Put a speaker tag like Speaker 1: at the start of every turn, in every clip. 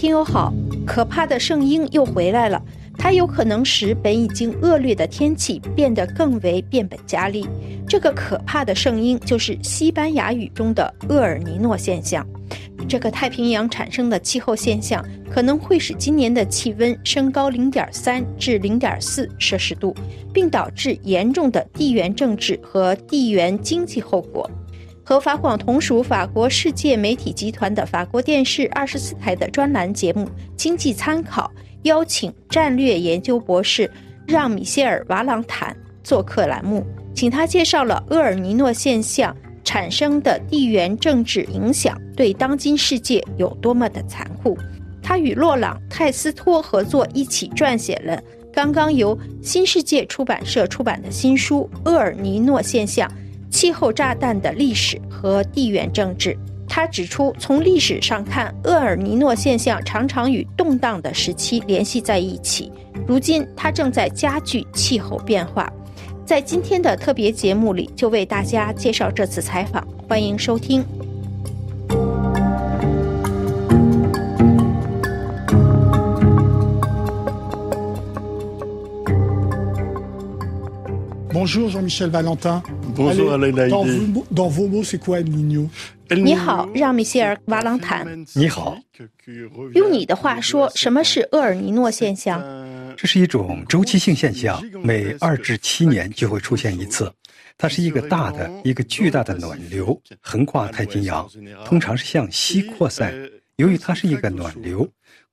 Speaker 1: 听友好，可怕的圣婴又回来了，它有可能使本已经恶劣的天气变得更为变本加厉。这个可怕的圣婴就是西班牙语中的厄尔尼诺现象。这个太平洋产生的气候现象可能会使今年的气温升高零点三至零点四摄氏度，并导致严重的地缘政治和地缘经济后果。和法广同属法国世界媒体集团的法国电视二十四台的专栏节目《经济参考》邀请战略研究博士让·米歇尔·瓦朗坦做客栏目，请他介绍了厄尔尼诺现象产生的地缘政治影响对当今世界有多么的残酷。他与洛朗·泰斯托合作，一起撰写了刚刚由新世界出版社出版的新书《厄尔尼诺现象》。气候炸弹的历史和地缘政治。他指出，从历史上看，厄尔尼诺现象常常与动荡的时期联系在一起。如今，它正在加剧气候变化。在今天的特别节目里，就为大家介绍这次采访，欢迎收听。
Speaker 2: Bonjour Jean-Michel Valentin.
Speaker 3: Bonjour Alain.
Speaker 2: Dans vos mots, c'est quoi El Nino？
Speaker 1: 你好，让米歇尔·瓦朗坦。
Speaker 4: 你好。
Speaker 1: 用你的话说，什么是厄尔尼诺现象？
Speaker 4: 这是一种周期性现象，每二至七年就会出现一次。它是一个大的、一个巨大的暖流，横跨太平洋，通常是向西扩散。由于它是一个暖流。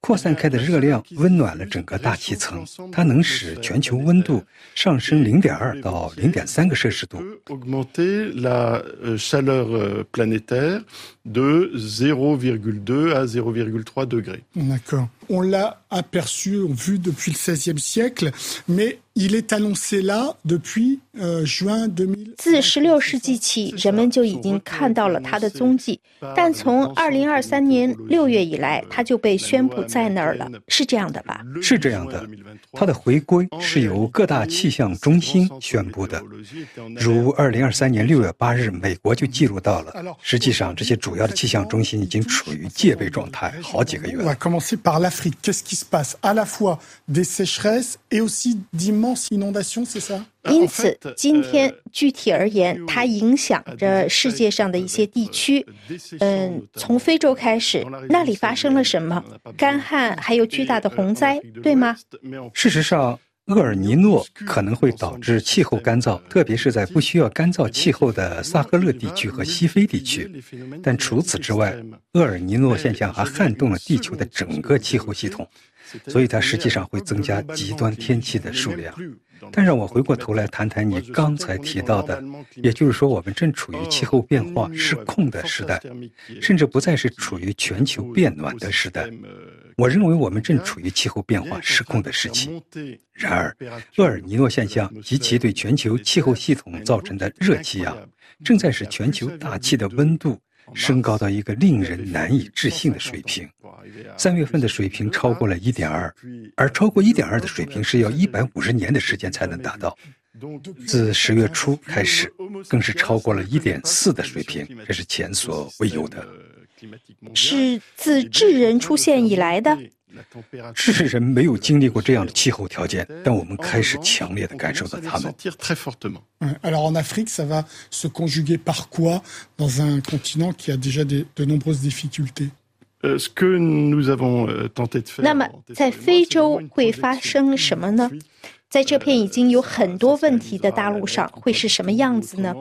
Speaker 4: 扩散开的热量温暖了整个大气层，它能使全球温度上升零点二到零点三个摄氏度。
Speaker 3: augmenter la euh, chaleur euh, planétaire de 0,2 à 0,3 degrés.
Speaker 2: D'accord. On l'a aperçu, vu depuis le XVIe siècle, mais il est annoncé là depuis euh, juin 2000.
Speaker 1: 自十六世纪起，人们就已经看到了它的踪迹，但从二零二三年六月以来，它就被宣布在那儿了，是这样的吧？
Speaker 4: 是这样的，它的回归是由各大气象中心宣布的。如二零二三年六月八日，美国就记录到了。实际上，这些主要的气象中心已经处于戒备状态好几个月
Speaker 1: 因此，今天具体而言，它影响着世界上的一些地区。嗯，从非洲开始，那里发生了什么？干旱，还有巨大的洪灾，对吗？
Speaker 4: 事实上，厄尔尼诺可能会导致气候干燥，特别是在不需要干燥气候的萨赫勒地区和西非地区。但除此之外，厄尔尼诺现象还撼动了地球的整个气候系统，所以它实际上会增加极端天气的数量。但让我回过头来谈谈你刚才提到的，也就是说，我们正处于气候变化失控的时代，甚至不再是处于全球变暖的时代。我认为我们正处于气候变化失控的时期。然而，厄尔尼诺现象及其对全球气候系统造成的热气压，正在使全球大气的温度升高到一个令人难以置信的水平。三月份的水平超过了一点二，而超过一点二的水平是要一百五十年的时间才能达到。自十月初开始，更是超过了一点四的水平，这是前所未有的。
Speaker 1: 是自智人出现以来的。
Speaker 4: 世人没有经历过这样的气候条件，但我们开始强烈的感受到它们。
Speaker 3: sentir très fortement.
Speaker 2: Ouais. Alors en Afrique, ça va se conjuguer par quoi dans un continent qui a déjà des- de nombreuses difficultés
Speaker 3: Euh, ce que nous avons euh, tenté de faire.
Speaker 1: 那么在非洲会发生什么呢？在这片已经有很多问题的大陆上，会是什么样子呢？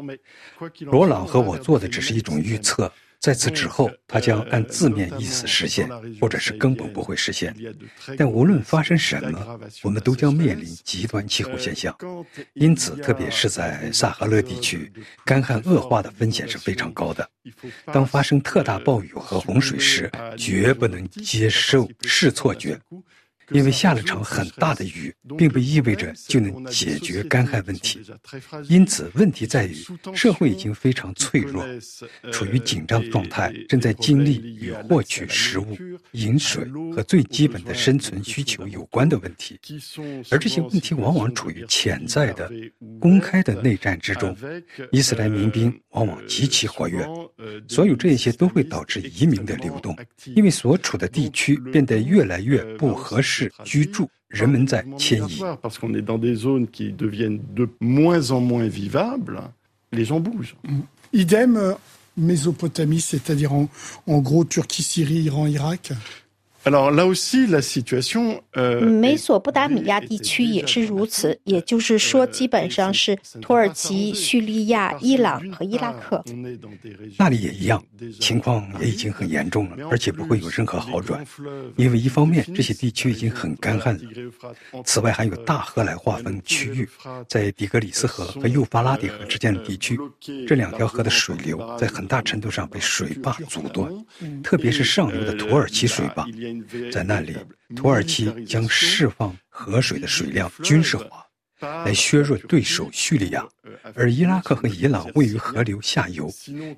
Speaker 4: 罗朗和我做的只是一种预测，在此之后，它将按字面意思实现，或者是根本不会实现。但无论发生什么，我们都将面临极端气候现象。因此，特别是在萨哈勒地区，干旱恶化的风险是非常高的。当发生特大暴雨和洪水时，绝不能接受视错觉。因为下了场很大的雨，并不意味着就能解决干旱问题。因此，问题在于社会已经非常脆弱，处于紧张状态，正在经历与获取食物、饮水和最基本的生存需求有关的问题。而这些问题往往处于潜在的、公开的内战之中。伊斯兰民兵往往极其活跃，所有这些都会导致移民的流动，因为所处的地区变得越来越不合适。是居住，人们在迁移。
Speaker 3: Parce qu'on est dans des zones qui deviennent de moins en moins vivables, les gens bougent.
Speaker 2: Idem Mésopotamie, c'est-à-dire en, en gros Turquie, Syrie, Iran, Irak.
Speaker 1: 美索不达米亚地区也是如此，也就是说，基本上是土耳其、叙利亚、伊朗和伊拉克。
Speaker 4: 那里也一样，情况也已经很严重了，而且不会有任何好转。因为一方面，这些地区已经很干旱了；此外，还有大河来划分区域，在底格里斯河和幼发拉底河之间的地区，这两条河的水流在很大程度上被水坝阻断，特别是上游的土耳其水坝。在那里，土耳其将释放河水的水量军事化，来削弱对手叙利亚，而伊拉克和伊朗位于河流下游，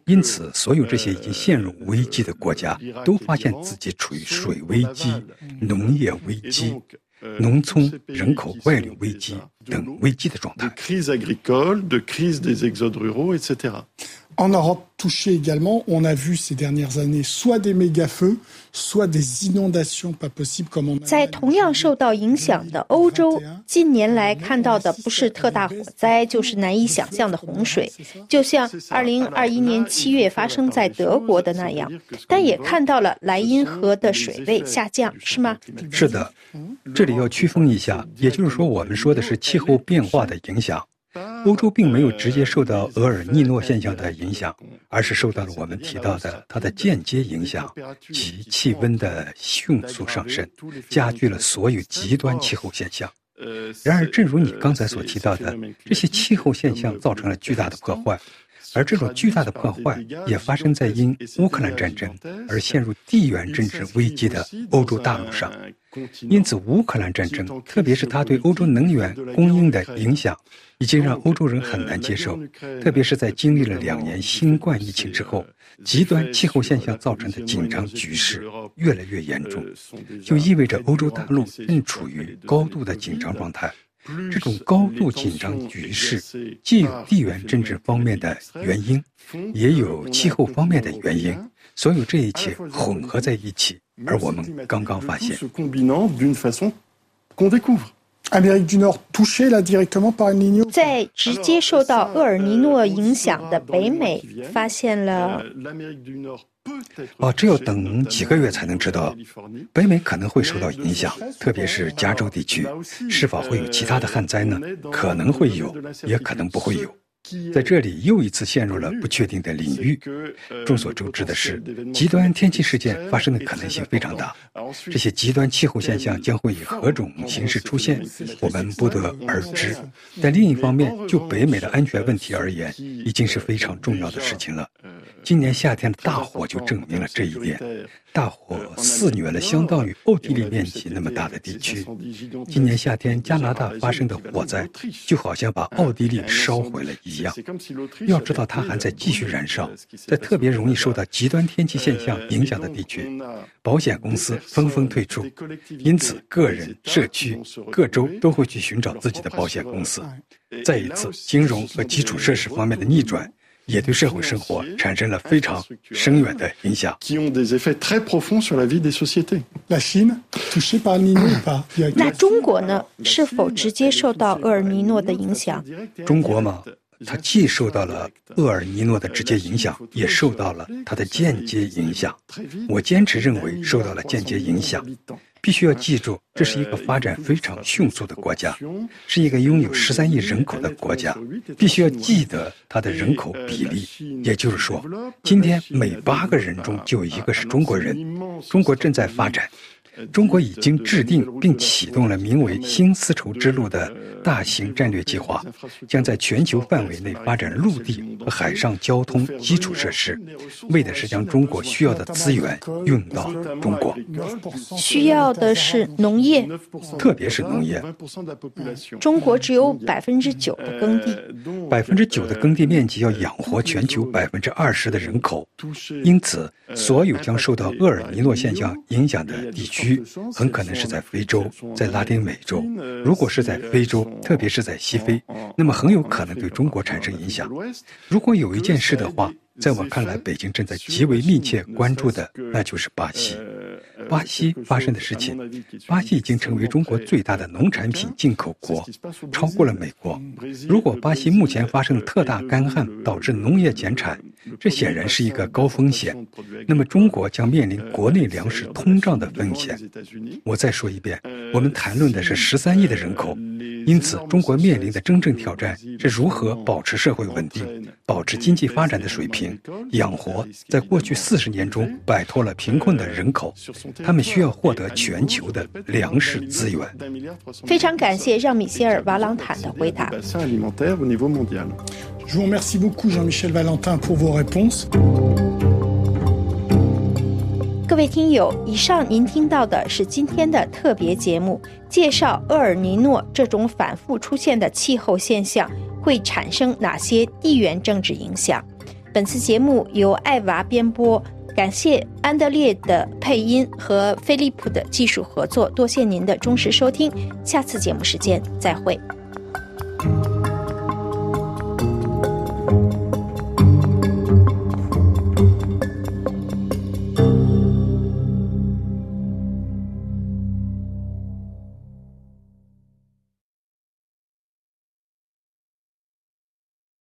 Speaker 4: 因此，所有这些已经陷入危机的国家都发现自己处于水危机、农业危机、农村人口外流危机等危机的状态。
Speaker 2: En Europe touchée également, on a vu ces dernières années soit des méga-feux, soit des inondations pas possibles comme on a
Speaker 1: 在同样受到影响的欧洲，近年来看到的不是特大火灾，就是难以想象的洪水，就像2021年7月发生在德国的那样。但也看到了莱茵河的水位下降，是吗？
Speaker 4: 是的，这里要区分一下，也就是说，我们说的是气候变化的影响。欧洲并没有直接受到厄尔尼诺现象的影响，而是受到了我们提到的它的间接影响，即气温的迅速上升，加剧了所有极端气候现象。然而，正如你刚才所提到的，这些气候现象造成了巨大的破坏。而这种巨大的破坏也发生在因乌克兰战争而陷入地缘政治危机的欧洲大陆上。因此，乌克兰战争，特别是它对欧洲能源供应的影响，已经让欧洲人很难接受。特别是在经历了两年新冠疫情之后，极端气候现象造成的紧张局势越来越严重，就意味着欧洲大陆正处于高度的紧张状态。这种高度紧张局势，既有地缘政治方面的原因，也有气候方面的原因，所有这一切混合在一起，而我们刚刚发现。
Speaker 1: 在直接受到厄尔尼诺影响的北美，发现了。
Speaker 4: 哦，只有等几个月才能知道，北美可能会受到影响，特别是加州地区，是否会有其他的旱灾呢？可能会有，也可能不会有。在这里又一次陷入了不确定的领域。众所周知的是，极端天气事件发生的可能性非常大。这些极端气候现象将会以何种形式出现，我们不得而知。但另一方面，就北美的安全问题而言，已经是非常重要的事情了。今年夏天的大火就证明了这一点。大火肆虐了相当于奥地利面积那么大的地区。今年夏天加拿大发生的火灾，就好像把奥地利烧毁了一样。要知道，它还在继续燃烧。在特别容易受到极端天气现象影响的地区，保险公司纷纷退出，因此个人、社区、各州都会去寻找自己的保险公司。再一次，金融和基础设施方面的逆转。也对社会生活产生了非常深远的影响。
Speaker 1: 那中国呢？是否直接受到厄尔尼诺的影响？
Speaker 4: 中国嘛，它既受到了厄尔尼诺的直接影响，也受到了它的间接影响。我坚持认为受到了间接影响。必须要记住，这是一个发展非常迅速的国家，是一个拥有十三亿人口的国家。必须要记得它的人口比例，也就是说，今天每八个人中就有一个是中国人。中国正在发展，中国已经制定并启动了名为“新丝绸之路”的大型战略计划，将在全球范围内发展陆地和海上交通基础设施，为的是将中国需要的资源运到中国。
Speaker 1: 需要的是农业，
Speaker 4: 特别是农业。
Speaker 1: 中国只有百分之九的耕地，
Speaker 4: 百分之九的耕地面积要养活全球百分之二十的人口，因此，所有将受到厄尔尼诺现象影响的地区，很可能是在非洲，在拉丁美洲。如果是在非洲，特别是在西非，那么很有可能对中国产生影响。如果有一件事的话，在我看来，北京正在极为密切关注的，那就是巴西。巴西发生的事情，巴西已经成为中国最大的农产品进口国，超过了美国。如果巴西目前发生特大干旱，导致农业减产，这显然是一个高风险。那么中国将面临国内粮食通胀的风险。我再说一遍，我们谈论的是十三亿的人口。因此，中国面临的真正挑战是如何保持社会稳定、保持经济发展的水平、养活在过去四十年中摆脱了贫困的人口。他们需要获得全球的粮食资源。
Speaker 1: 非常感谢让米歇尔·瓦朗坦的回答。
Speaker 2: Je vous remercie beaucoup, Jean-Michel Valentin, pour vos réponses.
Speaker 1: 各位听友，以上您听到的是今天的特别节目，介绍厄尔尼诺这种反复出现的气候现象会产生哪些地缘政治影响。本次节目由艾娃编播，感谢安德烈的配音和飞利浦的技术合作，多谢您的忠实收听，下次节目时间再会。